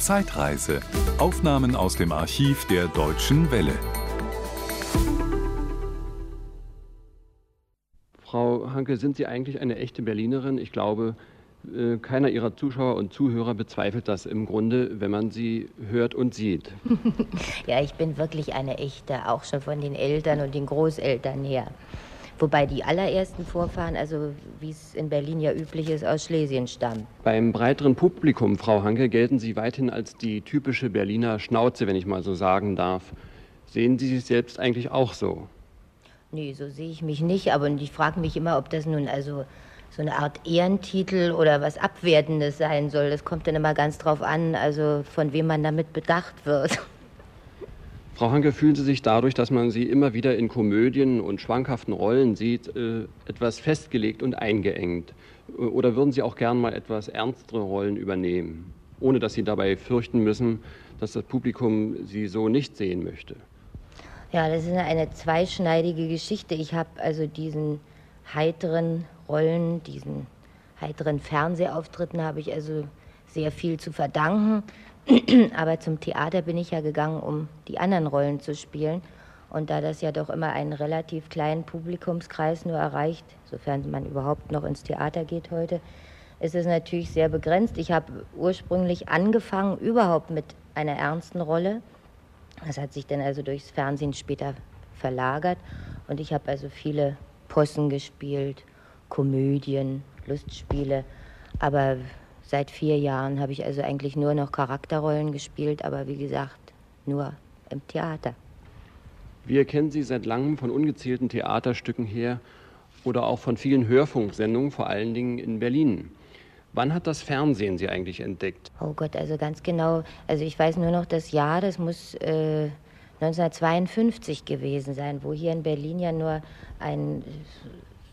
Zeitreise. Aufnahmen aus dem Archiv der Deutschen Welle. Frau Hanke, sind Sie eigentlich eine echte Berlinerin? Ich glaube, äh, keiner Ihrer Zuschauer und Zuhörer bezweifelt das im Grunde, wenn man Sie hört und sieht. ja, ich bin wirklich eine echte, auch schon von den Eltern und den Großeltern her. Wobei die allerersten Vorfahren, also wie es in Berlin ja üblich ist, aus Schlesien stammen. Beim breiteren Publikum, Frau Hanke, gelten Sie weithin als die typische Berliner Schnauze, wenn ich mal so sagen darf. Sehen Sie sich selbst eigentlich auch so? Nee, so sehe ich mich nicht, aber ich frage mich immer, ob das nun also so eine Art Ehrentitel oder was Abwertendes sein soll. Das kommt dann immer ganz drauf an, also von wem man damit bedacht wird. Frau Hanke, fühlen Sie sich dadurch, dass man Sie immer wieder in Komödien und schwankhaften Rollen sieht, äh, etwas festgelegt und eingeengt? Oder würden Sie auch gern mal etwas ernstere Rollen übernehmen, ohne dass Sie dabei fürchten müssen, dass das Publikum Sie so nicht sehen möchte? Ja, das ist eine zweischneidige Geschichte. Ich habe also diesen heiteren Rollen, diesen heiteren Fernsehauftritten habe ich also sehr viel zu verdanken. Aber zum Theater bin ich ja gegangen, um die anderen Rollen zu spielen. Und da das ja doch immer einen relativ kleinen Publikumskreis nur erreicht, sofern man überhaupt noch ins Theater geht heute, ist es natürlich sehr begrenzt. Ich habe ursprünglich angefangen überhaupt mit einer ernsten Rolle. Das hat sich dann also durchs Fernsehen später verlagert. Und ich habe also viele Possen gespielt, Komödien, Lustspiele. Aber Seit vier Jahren habe ich also eigentlich nur noch Charakterrollen gespielt, aber wie gesagt, nur im Theater. Wir kennen Sie seit langem von ungezählten Theaterstücken her oder auch von vielen Hörfunksendungen, vor allen Dingen in Berlin. Wann hat das Fernsehen Sie eigentlich entdeckt? Oh Gott, also ganz genau. Also ich weiß nur noch das Jahr, das muss äh, 1952 gewesen sein, wo hier in Berlin ja nur ein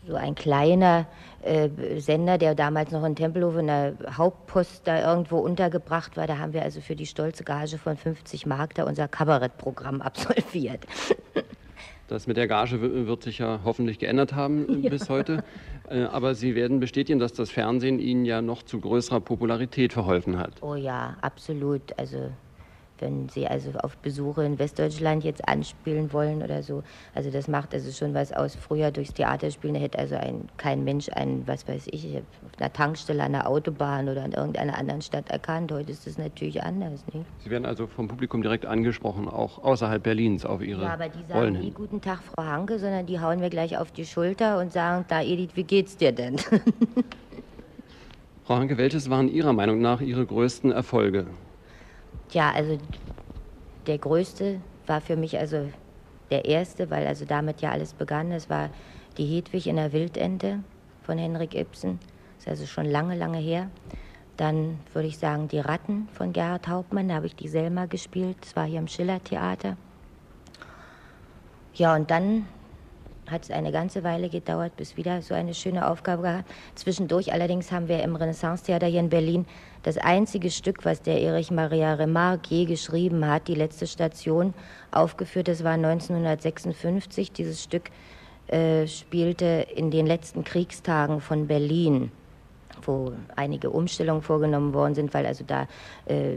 so ein kleiner äh, Sender, der damals noch in Tempelhof in der Hauptpost da irgendwo untergebracht war. Da haben wir also für die stolze Gage von 50 Mark da unser Kabarettprogramm absolviert. Das mit der Gage wird sich ja hoffentlich geändert haben ja. bis heute. Äh, aber Sie werden bestätigen, dass das Fernsehen Ihnen ja noch zu größerer Popularität verholfen hat. Oh ja, absolut. Also wenn Sie also auf Besuche in Westdeutschland jetzt anspielen wollen oder so. Also das macht also schon was aus. Früher durchs Theater spielen, da hätte also ein, kein Mensch einen, was weiß ich, auf einer Tankstelle, an der Autobahn oder in irgendeiner anderen Stadt erkannt. Heute ist das natürlich anders. Nicht? Sie werden also vom Publikum direkt angesprochen, auch außerhalb Berlins auf Ihre Ja, aber die sagen Rollen nie Guten Tag, Frau Hanke, sondern die hauen mir gleich auf die Schulter und sagen, da Edith, wie geht's dir denn? Frau Hanke, welches waren Ihrer Meinung nach Ihre größten Erfolge? Ja, also der größte war für mich also der erste, weil also damit ja alles begann. Es war die Hedwig in der Wildente von Henrik Ibsen. Das ist also schon lange, lange her. Dann würde ich sagen Die Ratten von Gerhard Hauptmann. Da habe ich die Selma gespielt. Das war hier im Schiller-Theater. Ja, und dann hat es eine ganze Weile gedauert, bis wieder so eine schöne Aufgabe gehabt. Zwischendurch allerdings haben wir im Renaissance-Theater hier in Berlin das einzige Stück, was der Erich Maria Remarque je geschrieben hat, die letzte Station, aufgeführt. Das war 1956. Dieses Stück äh, spielte in den letzten Kriegstagen von Berlin wo einige Umstellungen vorgenommen worden sind, weil also da äh,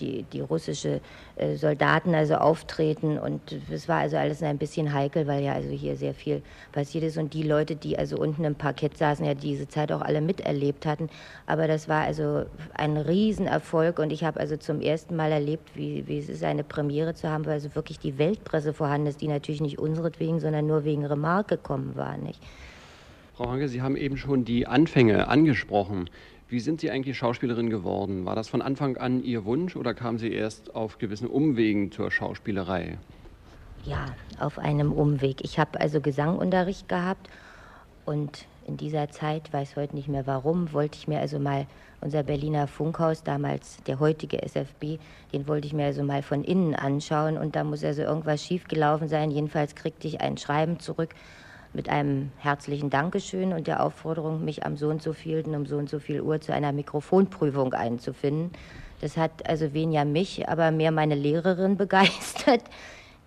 die, die russische äh, Soldaten also auftreten und es war also alles ein bisschen heikel, weil ja also hier sehr viel passiert ist und die Leute, die also unten im Parkett saßen, ja diese Zeit auch alle miterlebt hatten. Aber das war also ein Riesenerfolg und ich habe also zum ersten Mal erlebt, wie, wie es ist, eine Premiere zu haben, weil also wirklich die Weltpresse vorhanden ist, die natürlich nicht unseretwegen, sondern nur wegen Remarque gekommen war, nicht? Frau Hanke, Sie haben eben schon die Anfänge angesprochen. Wie sind Sie eigentlich Schauspielerin geworden? War das von Anfang an Ihr Wunsch oder kamen Sie erst auf gewissen Umwegen zur Schauspielerei? Ja, auf einem Umweg. Ich habe also Gesangunterricht gehabt und in dieser Zeit, weiß heute nicht mehr warum, wollte ich mir also mal unser Berliner Funkhaus, damals der heutige SFB, den wollte ich mir also mal von innen anschauen und da muss also irgendwas schiefgelaufen sein. Jedenfalls kriegte ich ein Schreiben zurück mit einem herzlichen Dankeschön und der Aufforderung, mich am so und so vielten um so und so viel Uhr zu einer Mikrofonprüfung einzufinden. Das hat also weniger mich, aber mehr meine Lehrerin begeistert,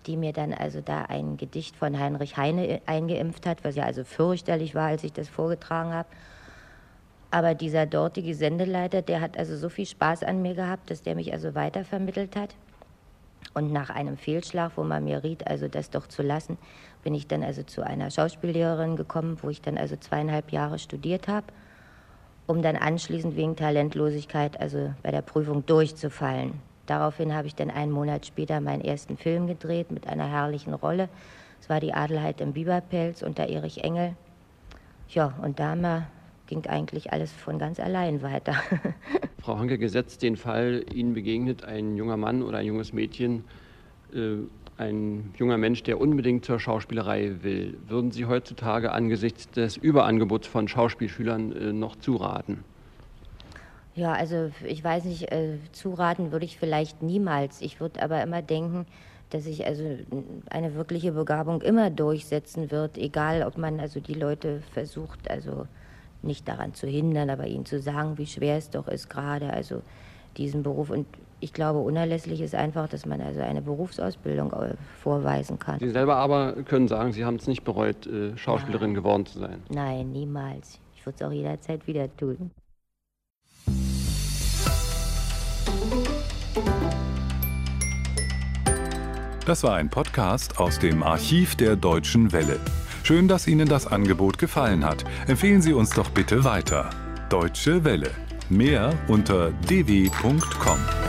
die mir dann also da ein Gedicht von Heinrich Heine eingeimpft hat, was ja also fürchterlich war, als ich das vorgetragen habe. Aber dieser dortige Sendeleiter, der hat also so viel Spaß an mir gehabt, dass der mich also weitervermittelt hat. Und nach einem Fehlschlag, wo man mir riet, also das doch zu lassen, bin ich dann also zu einer Schauspiellehrerin gekommen, wo ich dann also zweieinhalb Jahre studiert habe, um dann anschließend wegen Talentlosigkeit also bei der Prüfung durchzufallen. Daraufhin habe ich dann einen Monat später meinen ersten Film gedreht mit einer herrlichen Rolle. Es war die Adelheid im Biberpelz unter Erich Engel. Ja, und da ging eigentlich alles von ganz allein weiter. Frau Hanke, gesetzt den Fall, Ihnen begegnet ein junger Mann oder ein junges Mädchen, äh, ein junger Mensch, der unbedingt zur Schauspielerei will. Würden Sie heutzutage angesichts des Überangebots von Schauspielschülern äh, noch zuraten? Ja, also ich weiß nicht, äh, zuraten würde ich vielleicht niemals. Ich würde aber immer denken, dass sich also eine wirkliche Begabung immer durchsetzen wird, egal ob man also die Leute versucht, also nicht daran zu hindern, aber ihnen zu sagen, wie schwer es doch ist, gerade also diesen Beruf. Und ich glaube, unerlässlich ist einfach, dass man also eine Berufsausbildung äh, vorweisen kann. Sie selber aber können sagen, Sie haben es nicht bereut, äh, Schauspielerin Nein. geworden zu sein. Nein, niemals. Ich würde es auch jederzeit wieder tun. Das war ein Podcast aus dem Archiv der Deutschen Welle. Schön, dass Ihnen das Angebot gefallen hat. Empfehlen Sie uns doch bitte weiter. Deutsche Welle. Mehr unter dw.com.